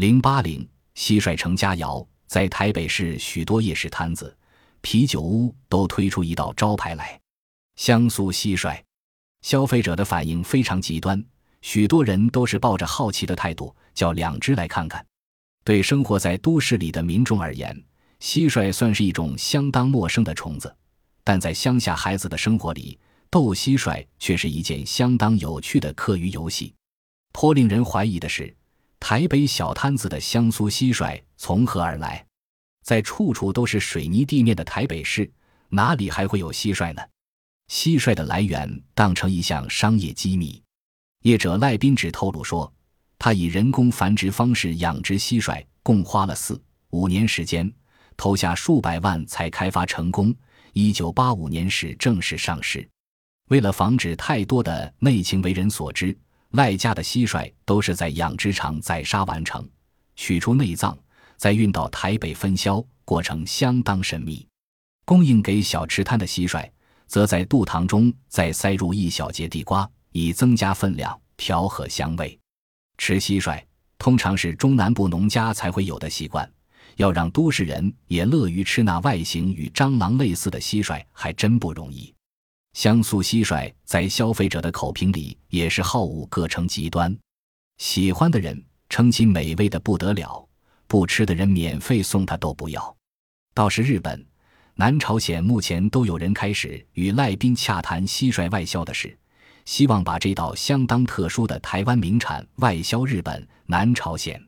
零八零蟋蟀成佳肴，在台北市许多夜市摊子、啤酒屋都推出一道招牌来——香酥蟋蟀。消费者的反应非常极端，许多人都是抱着好奇的态度，叫两只来看看。对生活在都市里的民众而言，蟋蟀算是一种相当陌生的虫子，但在乡下孩子的生活里，斗蟋蟀却是一件相当有趣的课余游戏。颇令人怀疑的是，台北小摊子的香酥蟋蟀从何而来？在处处都是水泥地面的台北市，哪里还会有蟋蟀呢？蟋蟀的来源当成一项商业机密。业者赖斌只透露说，他以人工繁殖方式养殖蟋蟀，共花了四五年时间，投下数百万才开发成功。一九八五年时正式上市。为了防止太多的内情为人所知，外加的蟋蟀都是在养殖场宰杀完成，取出内脏，再运到台北分销，过程相当神秘。供应给小吃摊的蟋蟀。则在肚膛中再塞入一小节地瓜，以增加分量、调和香味。吃蟋蟀通常是中南部农家才会有的习惯，要让都市人也乐于吃那外形与蟑螂类似的蟋蟀，还真不容易。香酥蟋蟀在消费者的口评里也是好恶各成极端，喜欢的人称其美味的不得了，不吃的人免费送他都不要。倒是日本。南朝鲜目前都有人开始与赖宾洽谈蟋蟀外销的事，希望把这道相当特殊的台湾名产外销日本、南朝鲜。